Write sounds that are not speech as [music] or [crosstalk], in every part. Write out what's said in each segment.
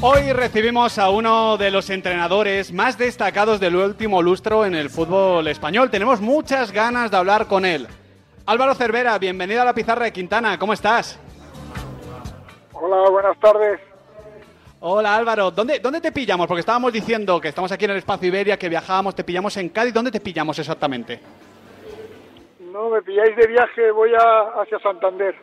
Hoy recibimos a uno de los entrenadores más destacados del último lustro en el fútbol español. Tenemos muchas ganas de hablar con él. Álvaro Cervera, bienvenido a la pizarra de Quintana. ¿Cómo estás? Hola, buenas tardes. Hola Álvaro, ¿Dónde, ¿dónde te pillamos? Porque estábamos diciendo que estamos aquí en el espacio Iberia, que viajábamos, te pillamos en Cádiz. ¿Dónde te pillamos exactamente? No, me pilláis de viaje, voy a, hacia Santander.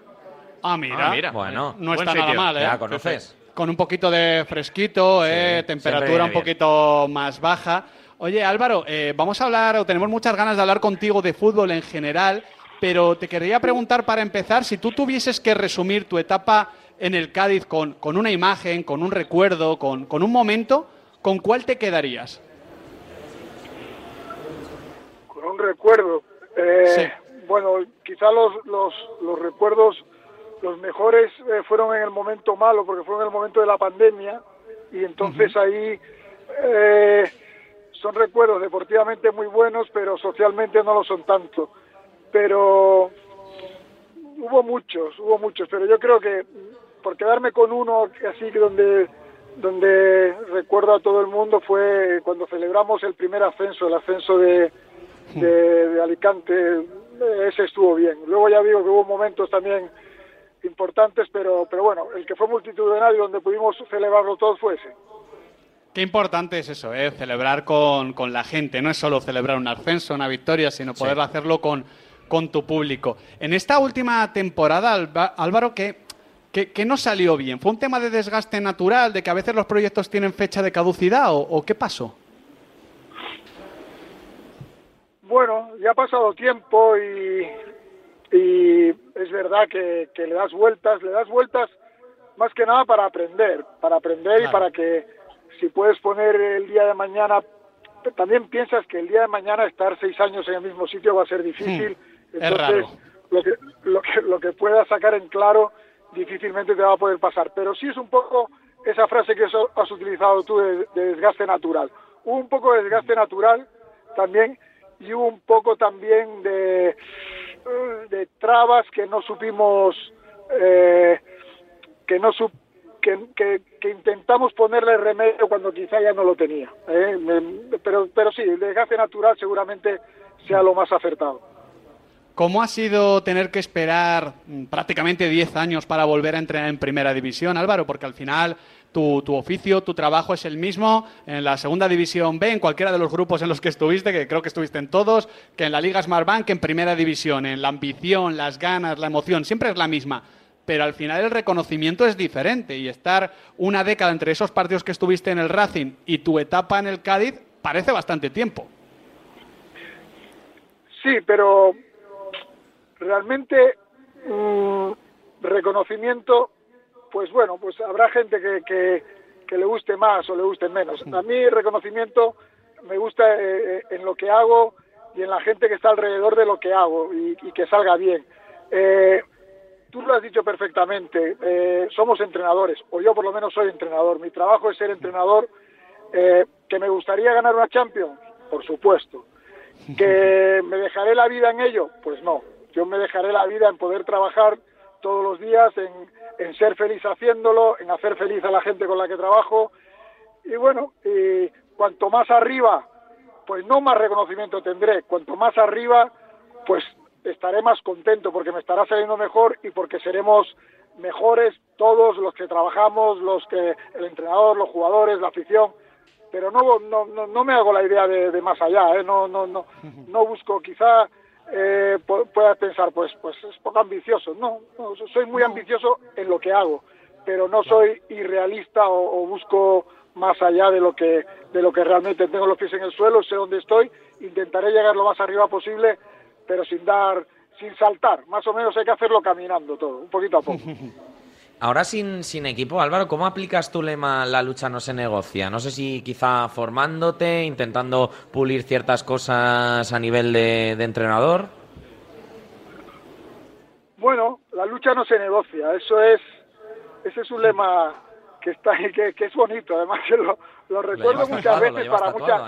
Ah, mira. Ah, mira. Bueno, no está buen nada sitio. mal, ¿eh? Ya conoces. Con un poquito de fresquito, Sí, ¿eh? temperatura un bien. poquito más baja. Oye, Álvaro, eh, vamos a hablar, o tenemos muchas ganas de hablar contigo de fútbol en general, pero te querría preguntar para empezar, si tú tuvieses que resumir tu etapa en el Cádiz con, con una imagen, con un recuerdo, con, con un momento, ¿con cuál te quedarías? Con un recuerdo. Eh, Sí. Bueno, quizá los, los, los recuerdos, los mejores eh, fueron en el momento malo, porque fueron en el momento de la pandemia, y entonces ahí eh, son recuerdos deportivamente muy buenos, pero socialmente no lo son tanto. Pero hubo muchos, hubo muchos, pero yo creo que por quedarme con uno así que donde donde recuerdo a todo el mundo fue cuando celebramos el primer ascenso, el ascenso de, de, de Alicante, ese estuvo bien. Luego ya digo que hubo momentos también importantes, pero, pero bueno, el que fue multitudinario donde pudimos celebrarlo todos fue ese. Qué importante es eso, ¿eh? celebrar con, con la gente. No es solo celebrar un ascenso, una victoria, sino poder hacerlo con, con tu público. En esta última temporada, Alba- Álvaro, ¿qué, qué, qué no salió bien? ¿Fue un tema de desgaste natural, de que a veces los proyectos tienen fecha de caducidad o, o qué pasó? Bueno, ya ha pasado tiempo y, y es verdad que, que le das vueltas, le das vueltas más que nada para aprender, para aprender y para que si puedes poner el día de mañana, también piensas que el día de mañana estar seis años en el mismo sitio va a ser difícil, Hmm, es entonces raro. lo que, lo que lo que puedas sacar en claro difícilmente te va a poder pasar, pero sí es un poco esa frase que has utilizado tú de, de desgaste natural, hubo un poco de desgaste natural también y hubo un poco también de, de trabas que no supimos eh, que no sup- que, que- que intentamos ponerle remedio cuando quizá ya no lo tenía ¿eh? Me- pero pero sí el desgaste natural seguramente sea lo más acertado ¿Cómo ha sido tener que esperar mm, prácticamente 10 años para volver a entrenar en primera división, Álvaro? Porque al final tu, tu oficio, tu trabajo es el mismo en la segunda división B, en cualquiera de los grupos en los que estuviste, que creo que estuviste en todos, que en la Liga Smartbank, que en primera división, en la ambición, las ganas, la emoción, siempre es la misma. Pero al final el reconocimiento es diferente y estar una década entre esos partidos que estuviste en el Racing y tu etapa en el Cádiz parece bastante tiempo. Sí, pero realmente mm, reconocimiento, pues bueno, pues habrá gente que, que, que le guste más o le guste menos. A mí reconocimiento me gusta eh, en lo que hago y en la gente que está alrededor de lo que hago y, y que salga bien. Eh, tú lo has dicho perfectamente, eh, somos entrenadores, o yo por lo menos soy entrenador. Mi trabajo es ser entrenador. Eh, ¿Que me gustaría ganar una Champions? Por supuesto. ¿Que [laughs] me dejaré la vida en ello? Pues no. Yo me dejaré la vida en poder trabajar todos los días, en, en ser feliz haciéndolo, en hacer feliz a la gente con la que trabajo. Y bueno, y cuanto más arriba, pues no más reconocimiento tendré. Cuanto más arriba, pues estaré más contento porque me estará saliendo mejor y porque seremos mejores todos los que trabajamos, los que el entrenador, los jugadores, la afición. Pero no no no, no me hago la idea de, de más allá, ¿eh? no no no [laughs] no busco quizá eh, pu- puedas pensar pues pues es poco ambicioso. No, no, soy muy ambicioso en lo que hago, pero no soy irrealista o, o busco más allá de lo que de lo que realmente tengo los pies en el suelo, sé dónde estoy, intentaré llegar lo más arriba posible, pero sin dar sin saltar, más o menos hay que hacerlo caminando todo, un poquito a poco. [laughs] Ahora sin, sin equipo, Álvaro, ¿cómo aplicas tu lema la lucha no se negocia? No sé si quizá formándote, intentando pulir ciertas cosas a nivel de, de entrenador. Bueno, la lucha no se negocia, eso es, ese es un lema que está [laughs] que, que es bonito, además lo, lo recuerdo muchas veces para muchas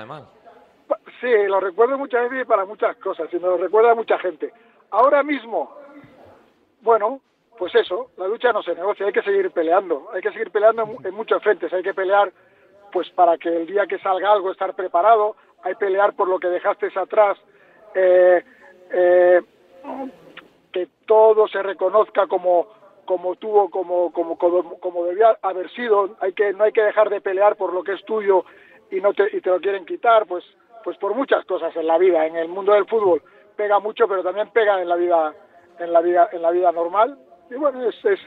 Sí, lo recuerdo muchas veces para muchas cosas, y me lo recuerda mucha gente. Ahora mismo, bueno, pues eso, la lucha no se negocia, hay que seguir peleando, hay que seguir peleando en, muchos frentes, hay que pelear pues para que el día que salga algo estar preparado, hay que pelear por lo que dejaste atrás, eh, eh, que todo se reconozca como como tuvo como como como, debía haber sido hay que no hay que dejar de pelear por lo que es tuyo y no te y te lo quieren quitar pues pues por muchas cosas en la vida en el mundo del fútbol pega mucho pero también pega en la vida en la vida en la vida normal y bueno es, es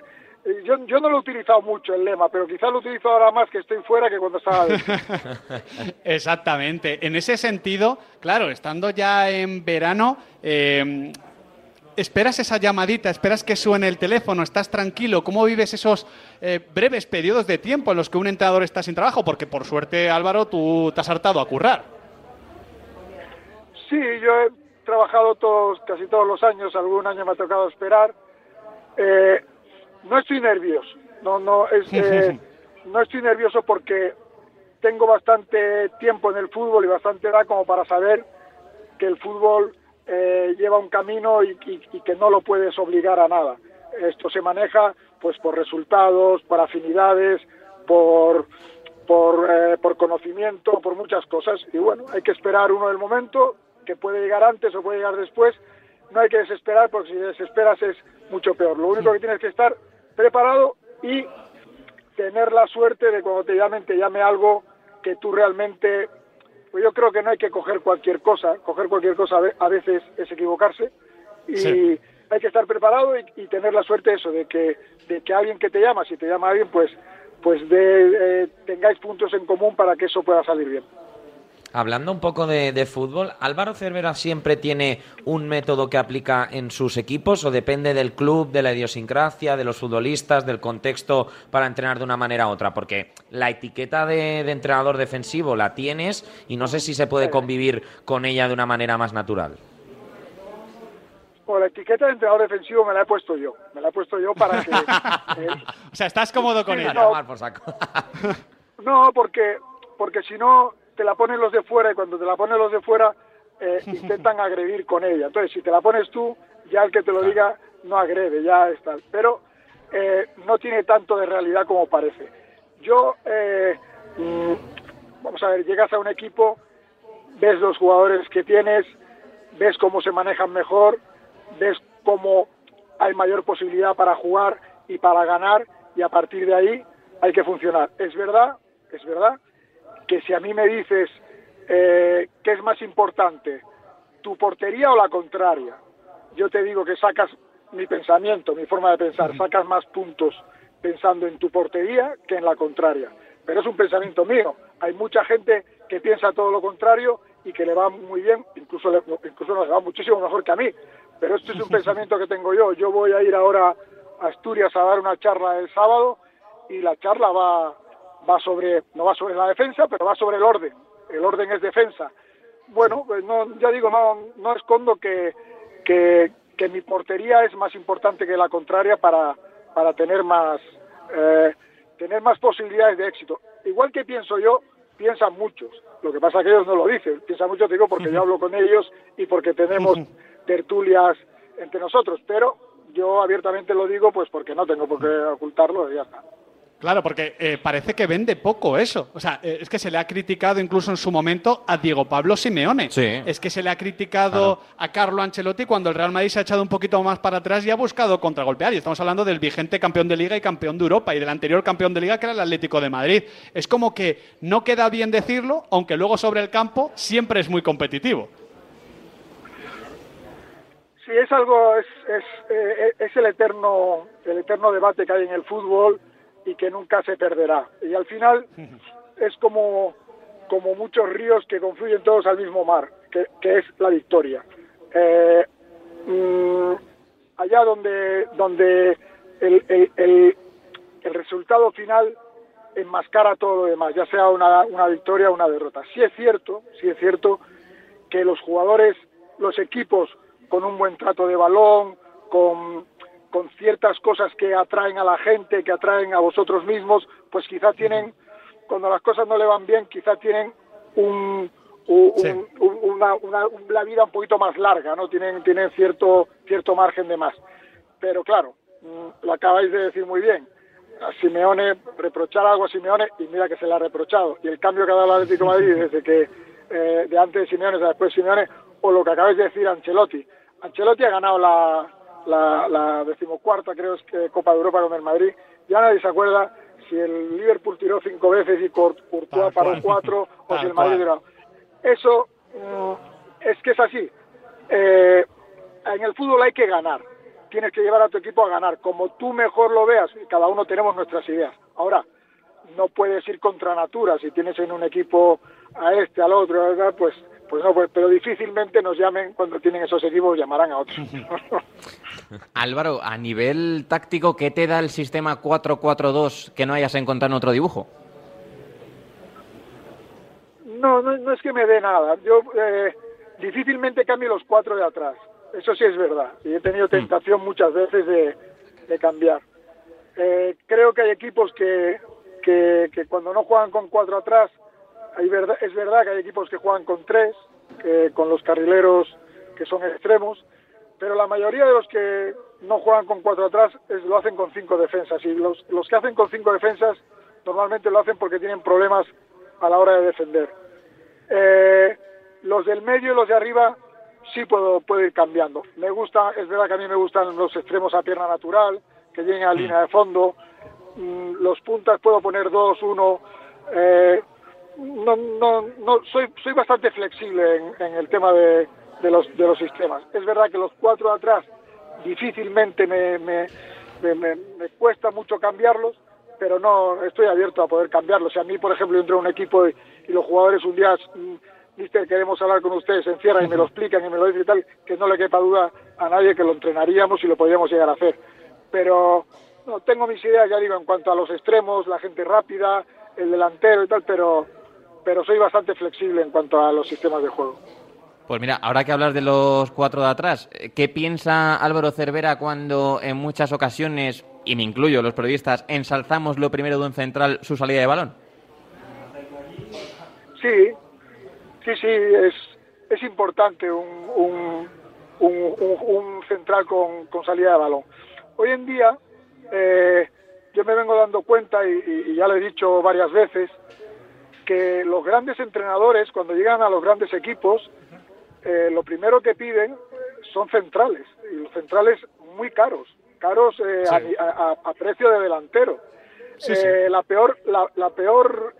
yo, yo no lo he utilizado mucho el lema, pero quizás lo utilizo ahora más que estoy fuera que cuando estaba [laughs] Exactamente. En ese sentido, claro, estando ya en verano, eh, esperas esa llamadita, esperas que suene el teléfono, estás tranquilo. ¿Cómo vives esos eh, breves periodos de tiempo en los que un entrenador está sin trabajo? Porque por suerte, Álvaro, tú te has hartado a currar. Sí, yo he trabajado todos, casi todos los años, algún año me ha tocado esperar. Eh, no estoy nervioso, no, no, es, eh, no estoy nervioso porque tengo bastante tiempo en el fútbol y bastante edad como para saber que el fútbol eh, lleva un camino y, que no lo puedes obligar a nada. Esto se maneja pues por resultados, por afinidades, por, por, eh, por conocimiento, por muchas cosas. Y bueno, hay que esperar uno del momento, que puede llegar antes o puede llegar después. No hay que desesperar porque si desesperas es mucho peor. Lo único que tienes que estar preparado y tener la suerte de cuando te llamen, te llame algo que tú realmente pues yo creo que no hay que coger cualquier cosa, coger cualquier cosa a veces es equivocarse y hay que estar preparado y, tener la suerte eso de que de que alguien que te llama, si te llama alguien, pues pues de, eh, tengáis puntos en común para que eso pueda salir bien. Hablando un poco de, fútbol, ¿Álvaro Cervera siempre tiene un método que aplica en sus equipos o depende del club, de la idiosincrasia, de los futbolistas, del contexto para entrenar de una manera u otra? Porque la etiqueta de, entrenador defensivo la tienes y no sé si se puede convivir con ella de una manera más natural. Bueno, la etiqueta de entrenador defensivo me la he puesto yo. Me la he puesto yo para que... [laughs] o sea, ¿estás cómodo con ella? No, no porque, porque si no te la ponen los de fuera y cuando te la ponen los de fuera eh, [laughs] intentan agredir con ella. Entonces, si te la pones tú, ya el que te lo diga no agrede, ya está. Pero eh, no tiene tanto de realidad como parece. Yo, eh, mm, vamos a ver, llegas a un equipo, ves los jugadores que tienes, ves cómo se manejan mejor, ves cómo hay mayor posibilidad para jugar y para ganar y a partir de ahí hay que funcionar. Es verdad, es verdad que si a mí me dices eh, qué es más importante, tu portería o la contraria, yo te digo que sacas mi pensamiento, mi forma de pensar, sacas más puntos pensando en tu portería que en la contraria. Pero es un pensamiento mío. Hay mucha gente que piensa todo lo contrario y que le va muy bien, incluso, le, incluso le va muchísimo mejor que a mí. Pero esto es un [laughs] pensamiento que tengo yo. Yo voy a ir ahora a Asturias a dar una charla el sábado y la charla va, va sobre, no va sobre la defensa, pero va sobre el orden. El orden es defensa. Bueno, pues no, ya digo, no, no escondo que, que, mi portería es más importante que la contraria para, para tener más eh, tener más posibilidades de éxito. Igual que pienso yo, piensan muchos. Lo que pasa es que ellos no lo dicen. Piensan muchos, digo, porque yo hablo con ellos y porque tenemos tertulias entre nosotros. Pero yo abiertamente lo digo, pues porque no tengo por qué ocultarlo y ya está. Claro, porque eh, parece que vende poco eso. O sea, eh, es que se le ha criticado incluso en su momento a Diego Pablo Simeone. Sí. Es que se le ha criticado a Carlo Ancelotti cuando el Real Madrid se ha echado un poquito más para atrás y ha buscado contragolpear. Y estamos hablando del vigente campeón de Liga y campeón de Europa y del anterior campeón de Liga que era el Atlético de Madrid. Es como que no queda bien decirlo, aunque luego sobre el campo siempre es muy competitivo. Sí, es algo, es, es, eh, es el eterno, el eterno debate que hay en el fútbol y que nunca se perderá. Y al final [laughs] es como, como muchos ríos que confluyen todos al mismo mar, que, es la victoria. Eh, mm, allá donde, donde el, el, el, el, resultado final enmascara todo lo demás, ya sea una, una victoria o una derrota. Sí es cierto, sí es cierto que los jugadores, los equipos con un buen trato de balón, con, con ciertas cosas que atraen a la gente, que atraen a vosotros mismos, pues quizá tienen, cuando las cosas no le van bien, quizá tienen un, una, una, vida un poquito más larga, ¿no? Tienen, tienen cierto, cierto margen de más. Pero claro, mm, lo acabáis de decir muy bien. A Simeone, reprochar algo a Simeone, y mira que se le ha reprochado. Y el cambio que ha dado el Atlético de [laughs] Madrid desde que, eh, de antes de Simeone a después de Simeone, o lo que acabáis de decir Ancelotti. Ancelotti ha ganado la, la, la decimocuarta, creo, es que Copa de Europa con el Madrid. Ya nadie se acuerda si el Liverpool tiró cinco veces y Courtois paró cuatro, o [laughs] si el Madrid tiró. Eso mm, es que es así. Eh, en el fútbol hay que ganar. Tienes que llevar a tu equipo a ganar, como tú mejor lo veas. Y cada uno tenemos nuestras ideas. Ahora, no puedes ir contra natura. Si tienes en un equipo a este, al otro, pues pues no, pues, pero difícilmente nos llamen cuando tienen esos equipos, llamarán a otros. [laughs] Álvaro, a nivel táctico, ¿qué te da el sistema 4-4-2 que no hayas encontrado en otro dibujo? No, no, es que me dé nada. Yo eh, difícilmente cambio los cuatro de atrás. Eso sí es verdad. Y he tenido mm. tentación muchas veces de, cambiar. Eh, creo que hay equipos que, que, que cuando no juegan con cuatro atrás es verdad que hay equipos que juegan con tres, con los carrileros que son extremos, pero la mayoría de los que no juegan con cuatro atrás lo hacen con cinco defensas. Y los, que hacen con cinco defensas normalmente lo hacen porque tienen problemas a la hora de defender. Eh, los del medio y los de arriba sí puedo, puedo ir cambiando. Me gusta, es verdad que a mí me gustan los extremos a pierna natural, que lleguen a línea de fondo. Mm, los puntas puedo poner dos, uno. Eh, no, no, no soy, soy bastante flexible en, el tema de, de, los, de los sistemas. Es verdad que los cuatro atrás difícilmente me, me, me, cuesta mucho cambiarlos, pero no estoy abierto a poder cambiarlos. Si a mí, por ejemplo, entro en un equipo y, los jugadores un día, mm, mister, queremos hablar con ustedes, se encierran y me lo explican y me lo dicen y tal, que no le quepa duda a nadie que lo entrenaríamos y lo podríamos llegar a hacer. Pero no, tengo mis ideas, ya digo, en cuanto a los extremos, la gente rápida, el delantero y tal, pero pero soy bastante flexible en cuanto a los sistemas de juego. Pues mira, ahora que hablas de los cuatro de atrás, ¿qué piensa Álvaro Cervera cuando en muchas ocasiones, y me incluyo los periodistas, ensalzamos lo primero de un central su salida de balón? Sí, sí, sí, es, es importante un, un, central con, con, salida de balón. Hoy en día, eh, yo me vengo dando cuenta, y ya lo he dicho varias veces, que los grandes entrenadores, cuando llegan a los grandes equipos, eh, lo primero que piden son centrales, y los centrales muy caros, caros eh, a, precio de delantero. Eh, la peor, la, peor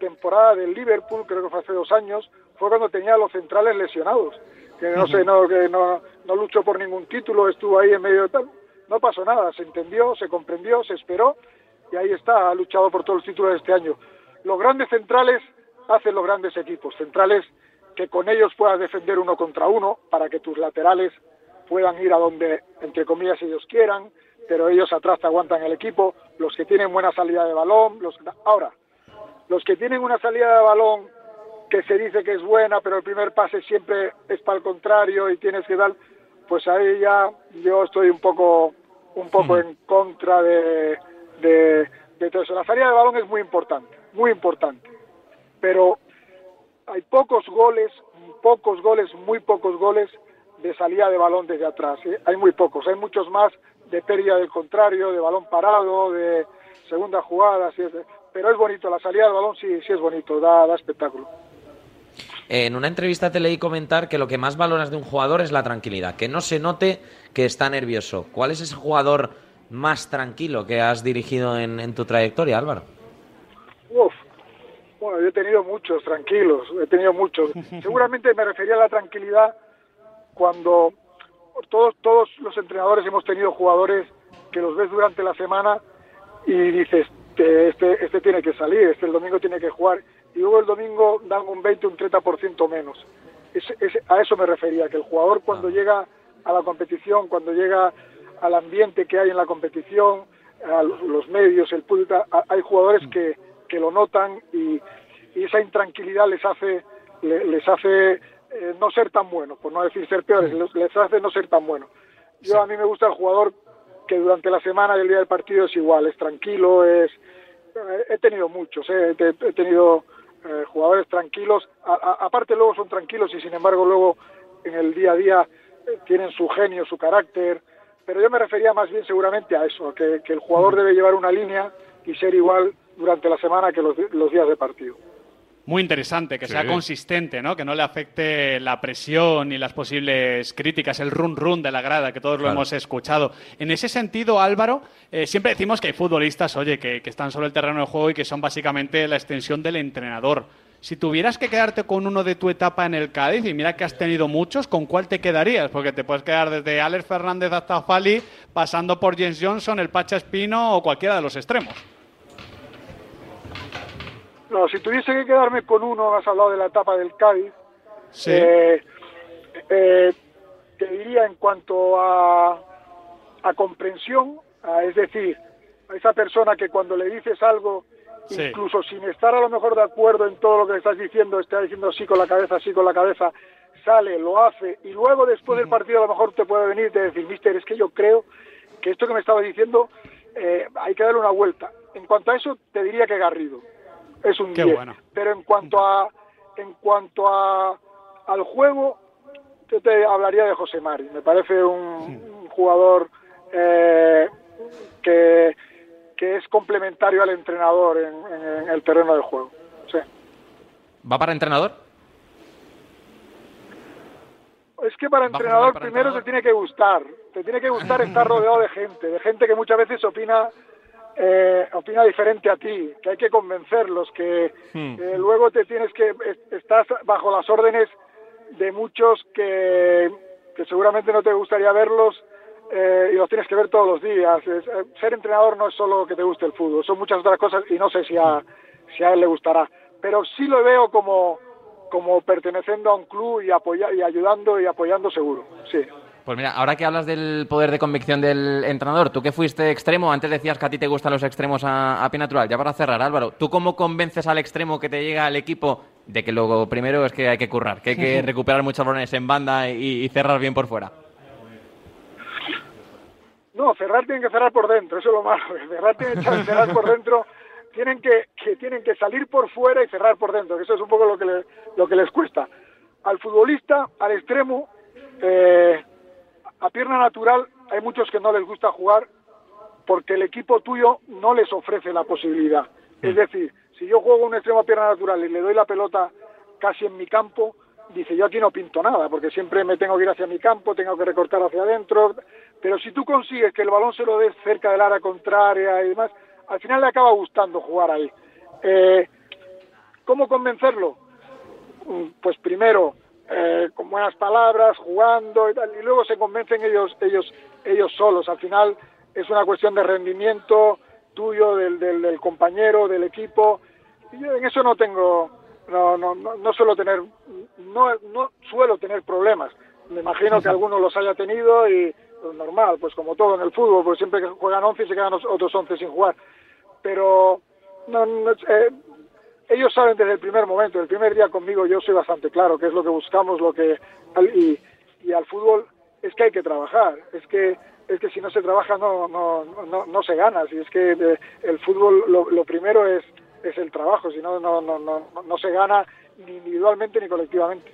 temporada del Liverpool, creo que fue hace dos años, fue cuando tenía los centrales lesionados, que no sé, no, que no, no luchó por ningún título, estuvo ahí en medio de tal, no pasó nada, se entendió, se comprendió, se esperó, y ahí está, ha luchado por todos los títulos de este año. Los grandes centrales hacen los grandes equipos, centrales que con ellos puedas defender uno contra uno para que tus laterales puedan ir a donde, entre comillas, ellos quieran, pero ellos atrás te aguantan el equipo, los que tienen buena salida de balón, los ahora, los que tienen una salida de balón que se dice que es buena, pero el primer pase siempre es para el contrario y tienes que dar, pues ahí ya yo estoy un poco un poco hmm. en contra de, de, de todo eso. La salida de balón es muy importante muy importante. Pero hay pocos goles, pocos goles, muy pocos goles de salida de balón desde atrás. ¿eh? Hay muy pocos, hay muchos más de pérdida del contrario, de balón parado, de segunda jugada, pero es bonito, la salida del balón sí, sí es bonito, da, da espectáculo. En una entrevista te leí comentar que lo que más valoras de un jugador es la tranquilidad, que no se note que está nervioso. ¿Cuál es ese jugador más tranquilo que has dirigido en tu trayectoria, Álvaro? Bueno, yo he tenido muchos, tranquilos, he tenido muchos. [laughs] Seguramente me refería a la tranquilidad cuando todos, todos los entrenadores hemos tenido jugadores que los ves durante la semana y dices, este, este tiene que salir, este el domingo tiene que jugar, y luego el domingo dan un 20, un 30% menos. a eso me refería, que el jugador cuando ah. llega a la competición, cuando llega al ambiente que hay en la competición, a los, medios, el público, hay jugadores mm. que, que lo notan y, esa intranquilidad les hace les hace eh, no ser tan buenos, por no decir ser peores, les, hace no ser tan buenos. Yo a mí me gusta el jugador que durante la semana y el día del partido es igual, es tranquilo, es he tenido muchos, eh, he, tenido eh, jugadores tranquilos, aparte luego son tranquilos y sin embargo luego en el día a día eh, tienen su genio, su carácter, pero yo me refería más bien seguramente a eso, que, que el jugador debe llevar una línea y ser igual durante la semana que los, los días de partido muy interesante, que sea consistente, ¿no? que no le afecte la presión y las posibles críticas, el run run de la grada, que todos lo hemos escuchado. En ese sentido, Álvaro, eh, siempre decimos que hay futbolistas, oye, que, están sobre el terreno de juego y que son básicamente la extensión del entrenador. Si tuvieras que quedarte con uno de tu etapa en el Cádiz, y mira que has tenido muchos, ¿con cuál te quedarías? Porque te puedes quedar desde Alex Fernández hasta Fali, pasando por James Johnson, el Pacha Espino o cualquiera de los extremos. No, si tuviese que quedarme con uno, has hablado de la etapa del Cádiz. Eh, eh, te diría en cuanto a, a comprensión, es decir, a esa persona que cuando le dices algo, incluso sin estar a lo mejor de acuerdo en todo lo que estás diciendo, está diciendo sí con la cabeza, sí con la cabeza, sale, lo hace, y luego después del partido a lo mejor te puede venir y te decir, mister, es que yo creo que esto que me estaba diciendo eh, hay que darle una vuelta. En cuanto a eso, te diría que Garrido es un 10. Pero en cuanto a en cuanto a al juego, yo te hablaría de José Mari. Me parece un, jugador eh, que, que es complementario al entrenador en, el terreno del juego. ¿Va para entrenador? Es que para entrenador primero te tiene que gustar, te tiene que gustar [laughs] estar rodeado de gente, de gente que muchas veces opina eh, opina diferente a ti, que hay que convencerlos, que hmm. luego te tienes que, estás bajo las órdenes de muchos que, que seguramente no te gustaría verlos eh, y los tienes que ver todos los días. Eh, ser entrenador no es solo que te guste el fútbol, son muchas otras cosas y no sé si a, si a él le gustará, pero sí lo veo como, como perteneciendo a un club y, apoya, y ayudando y apoyando seguro, sí. Pues mira, ahora que hablas del poder de convicción del entrenador, tú que fuiste extremo, antes decías que a ti te gustan los extremos a, pie natural. Ya para cerrar, Álvaro, ¿tú cómo convences al extremo que te llega al equipo de que lo primero es que hay que currar, que hay que recuperar muchos balones en banda y, cerrar bien por fuera? No, cerrar tienen que cerrar por dentro, eso es lo malo. [laughs] Cerrar tienen que cerrar por dentro, tienen que, tienen que salir por fuera y cerrar por dentro, que eso es un poco lo que, lo que les cuesta. Al futbolista, al extremo, eh, a pierna natural hay muchos que no les gusta jugar porque el equipo tuyo no les ofrece la posibilidad. Es mm. decir, si yo juego un extremo a pierna natural y le doy la pelota casi en mi campo, dice yo aquí no pinto nada, porque siempre me tengo que ir hacia mi campo, tengo que recortar hacia adentro, pero si tú consigues que el balón se lo des cerca del área contraria y demás, al final le acaba gustando jugar ahí. Eh, ¿Cómo convencerlo? Mm, pues primero, eh, con buenas palabras, jugando y tal, y luego se convencen ellos, ellos, ellos solos. Al final es una cuestión de rendimiento tuyo, del, del, compañero, del equipo. Y yo en eso no tengo, no, no, no, suelo tener, no, no suelo tener problemas. Me imagino que algunos los haya tenido y pues, normal, pues como todo en el fútbol, pues siempre que juegan 11 se quedan otros 11 sin jugar. Pero no, no eh, ellos saben desde el primer momento, el primer día conmigo yo soy bastante claro qué es lo que buscamos, lo que y, y al fútbol es que hay que trabajar, es que es que si no se trabaja no no no, no se gana, si es que el fútbol lo, lo primero es es el trabajo, si no no no no no se gana ni individualmente ni colectivamente.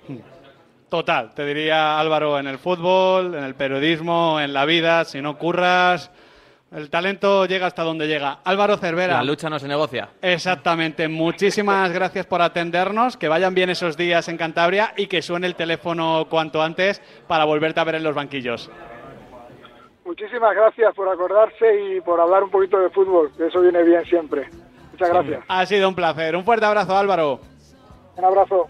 Total, te diría Álvaro, en el fútbol, en el periodismo, en la vida, si no curras, el talento llega hasta donde llega. Álvaro Cervera. La lucha no se negocia. Exactamente. Muchísimas gracias por atendernos. Que vayan bien esos días en Cantabria y que suene el teléfono cuanto antes para volverte a ver en los banquillos. Muchísimas gracias por acordarse y por hablar un poquito de fútbol. Eso viene bien siempre. Muchas gracias. Ha sido un placer. Un fuerte abrazo, Álvaro. Un abrazo.